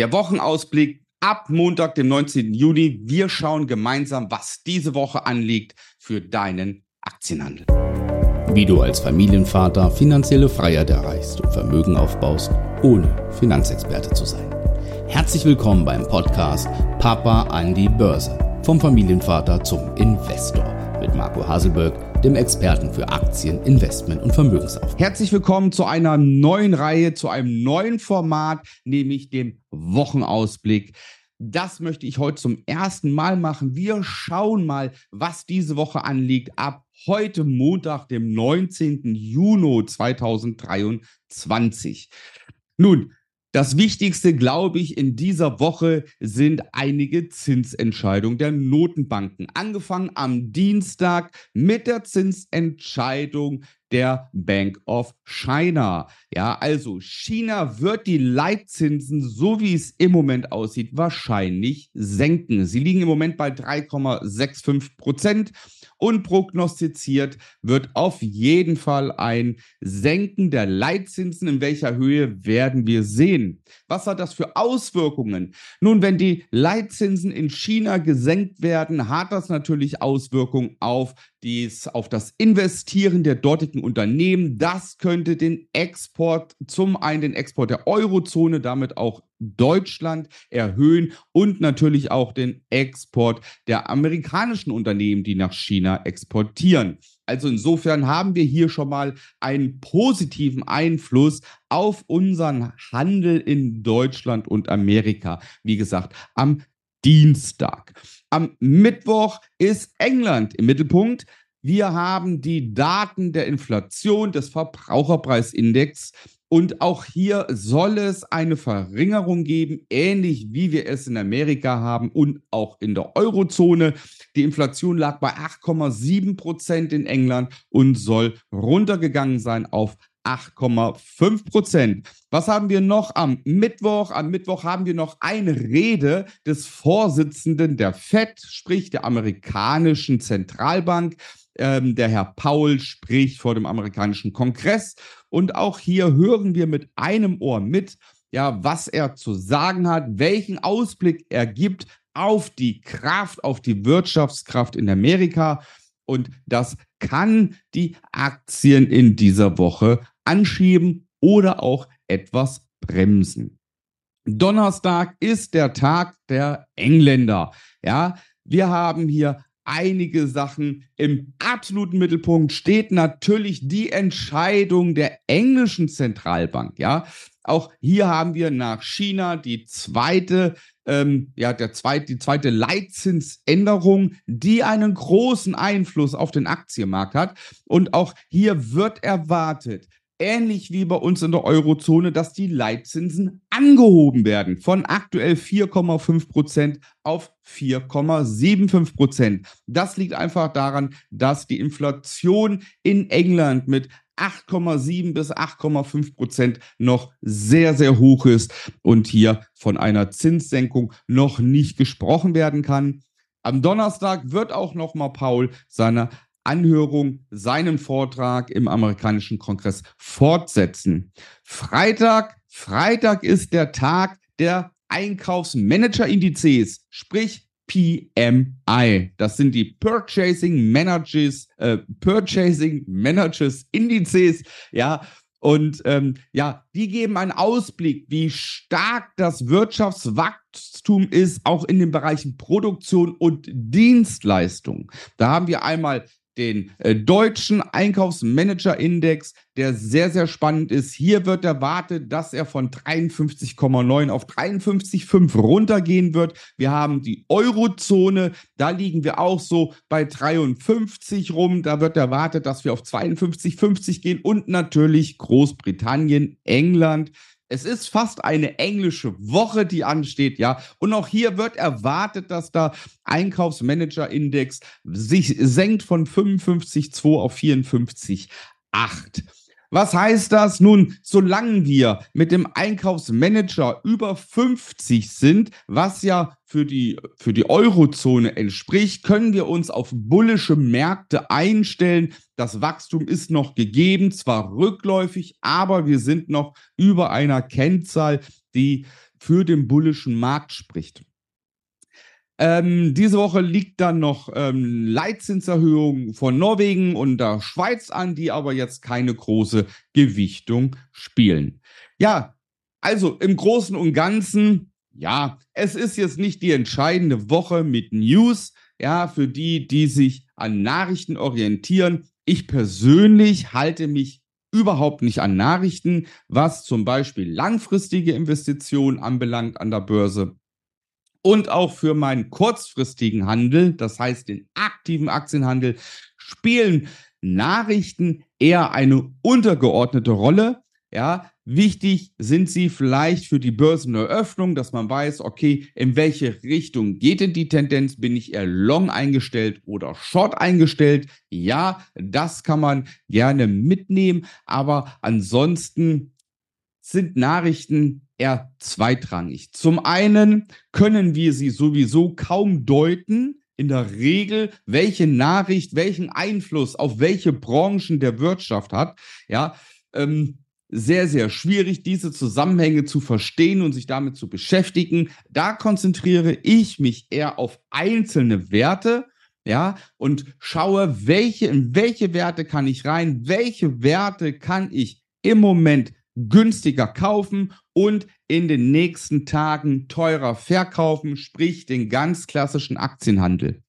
Der Wochenausblick ab Montag, dem 19. Juni. Wir schauen gemeinsam, was diese Woche anliegt für deinen Aktienhandel. Wie du als Familienvater finanzielle Freiheit erreichst und Vermögen aufbaust, ohne Finanzexperte zu sein. Herzlich willkommen beim Podcast Papa an die Börse. Vom Familienvater zum Investor mit Marco Haselberg dem Experten für Aktien, Investment und Vermögensaufbau. Herzlich willkommen zu einer neuen Reihe, zu einem neuen Format, nämlich dem Wochenausblick. Das möchte ich heute zum ersten Mal machen. Wir schauen mal, was diese Woche anliegt ab heute Montag, dem 19. Juni 2023. Nun, das Wichtigste, glaube ich, in dieser Woche sind einige Zinsentscheidungen der Notenbanken. Angefangen am Dienstag mit der Zinsentscheidung der Bank of China. Ja, also China wird die Leitzinsen, so wie es im Moment aussieht, wahrscheinlich senken. Sie liegen im Moment bei 3,65 Prozent und prognostiziert wird auf jeden Fall ein Senken der Leitzinsen. In welcher Höhe werden wir sehen? Was hat das für Auswirkungen? Nun, wenn die Leitzinsen in China gesenkt werden, hat das natürlich Auswirkungen auf dies, auf das Investieren der dortigen Unternehmen. Das könnte den Export, zum einen den Export der Eurozone, damit auch Deutschland erhöhen und natürlich auch den Export der amerikanischen Unternehmen, die nach China exportieren. Also insofern haben wir hier schon mal einen positiven Einfluss auf unseren Handel in Deutschland und Amerika. Wie gesagt, am Dienstag. Am Mittwoch ist England im Mittelpunkt. Wir haben die Daten der Inflation des Verbraucherpreisindex und auch hier soll es eine Verringerung geben, ähnlich wie wir es in Amerika haben und auch in der Eurozone. Die Inflation lag bei 8,7 Prozent in England und soll runtergegangen sein auf 8,5 Prozent. Was haben wir noch am Mittwoch? Am Mittwoch haben wir noch eine Rede des Vorsitzenden der FED, sprich der amerikanischen Zentralbank. Ähm, der Herr Paul spricht vor dem amerikanischen Kongress und auch hier hören wir mit einem Ohr mit, ja, was er zu sagen hat, welchen Ausblick er gibt auf die Kraft, auf die Wirtschaftskraft in Amerika. Und das kann die Aktien in dieser Woche anschieben oder auch etwas bremsen. Donnerstag ist der Tag der Engländer. Ja, wir haben hier einige Sachen. Im absoluten Mittelpunkt steht natürlich die Entscheidung der englischen Zentralbank. Ja, auch hier haben wir nach China die zweite, ähm, ja, der zweite, die zweite Leitzinsänderung, die einen großen Einfluss auf den Aktienmarkt hat. Und auch hier wird erwartet, ähnlich wie bei uns in der Eurozone, dass die Leitzinsen angehoben werden von aktuell 4,5 Prozent auf 4,75 Prozent. Das liegt einfach daran, dass die Inflation in England mit 8,7 bis 8,5 Prozent noch sehr, sehr hoch ist und hier von einer Zinssenkung noch nicht gesprochen werden kann. Am Donnerstag wird auch nochmal Paul seine Anhörung seinen Vortrag im amerikanischen Kongress fortsetzen. Freitag, Freitag ist der Tag der Einkaufsmanager-Indizes, sprich PMI. Das sind die Purchasing Managers, äh, Purchasing Managers Indizes, ja. Und ähm, ja, die geben einen Ausblick, wie stark das Wirtschaftswachstum ist, auch in den Bereichen Produktion und Dienstleistung. Da haben wir einmal den äh, deutschen Einkaufsmanager-Index, der sehr, sehr spannend ist. Hier wird erwartet, dass er von 53,9 auf 53,5 runtergehen wird. Wir haben die Eurozone, da liegen wir auch so bei 53 rum. Da wird erwartet, dass wir auf 52,50 gehen und natürlich Großbritannien, England es ist fast eine englische Woche, die ansteht, ja. Und auch hier wird erwartet, dass da Einkaufsmanager-Index sich senkt von 55,2 auf 54,8. Was heißt das? Nun, solange wir mit dem Einkaufsmanager über 50 sind, was ja für die, für die Eurozone entspricht, können wir uns auf bullische Märkte einstellen. Das Wachstum ist noch gegeben, zwar rückläufig, aber wir sind noch über einer Kennzahl, die für den bullischen Markt spricht. Ähm, diese Woche liegt dann noch ähm, Leitzinserhöhung von Norwegen und der Schweiz an, die aber jetzt keine große Gewichtung spielen. Ja, also im Großen und Ganzen, ja, es ist jetzt nicht die entscheidende Woche mit News, ja, für die, die sich an Nachrichten orientieren. Ich persönlich halte mich überhaupt nicht an Nachrichten, was zum Beispiel langfristige Investitionen anbelangt an der Börse und auch für meinen kurzfristigen Handel, das heißt den aktiven Aktienhandel, spielen Nachrichten eher eine untergeordnete Rolle. Ja, wichtig sind sie vielleicht für die Börseneröffnung, dass man weiß, okay, in welche Richtung geht denn die Tendenz? Bin ich eher long eingestellt oder short eingestellt? Ja, das kann man gerne mitnehmen, aber ansonsten sind Nachrichten eher zweitrangig. Zum einen können wir sie sowieso kaum deuten, in der Regel, welche Nachricht welchen Einfluss auf welche Branchen der Wirtschaft hat. Ja, ähm, sehr, sehr schwierig, diese Zusammenhänge zu verstehen und sich damit zu beschäftigen. Da konzentriere ich mich eher auf einzelne Werte, ja, und schaue, welche, in welche Werte kann ich rein, welche Werte kann ich im Moment günstiger kaufen und in den nächsten Tagen teurer verkaufen, sprich den ganz klassischen Aktienhandel.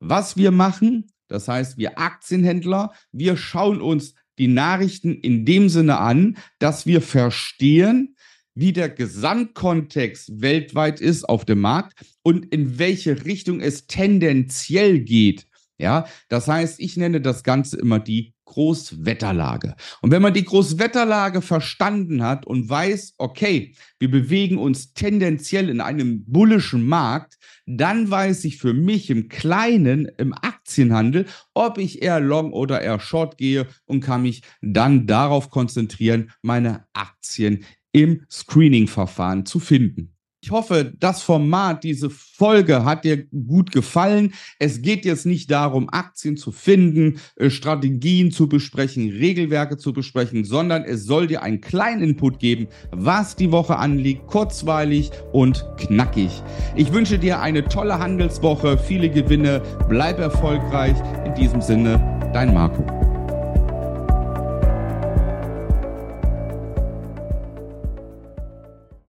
Was wir machen, das heißt, wir Aktienhändler, wir schauen uns die Nachrichten in dem Sinne an, dass wir verstehen, wie der Gesamtkontext weltweit ist auf dem Markt und in welche Richtung es tendenziell geht. Ja, das heißt, ich nenne das Ganze immer die Großwetterlage. Und wenn man die Großwetterlage verstanden hat und weiß, okay, wir bewegen uns tendenziell in einem bullischen Markt, dann weiß ich für mich im Kleinen, im Aktienhandel, ob ich eher long oder eher short gehe und kann mich dann darauf konzentrieren, meine Aktien im Screening-Verfahren zu finden. Ich hoffe, das Format, diese Folge hat dir gut gefallen. Es geht jetzt nicht darum, Aktien zu finden, äh, Strategien zu besprechen, Regelwerke zu besprechen, sondern es soll dir einen kleinen Input geben, was die Woche anliegt, kurzweilig und knackig. Ich wünsche dir eine tolle Handelswoche, viele Gewinne, bleib erfolgreich. In diesem Sinne, dein Marco.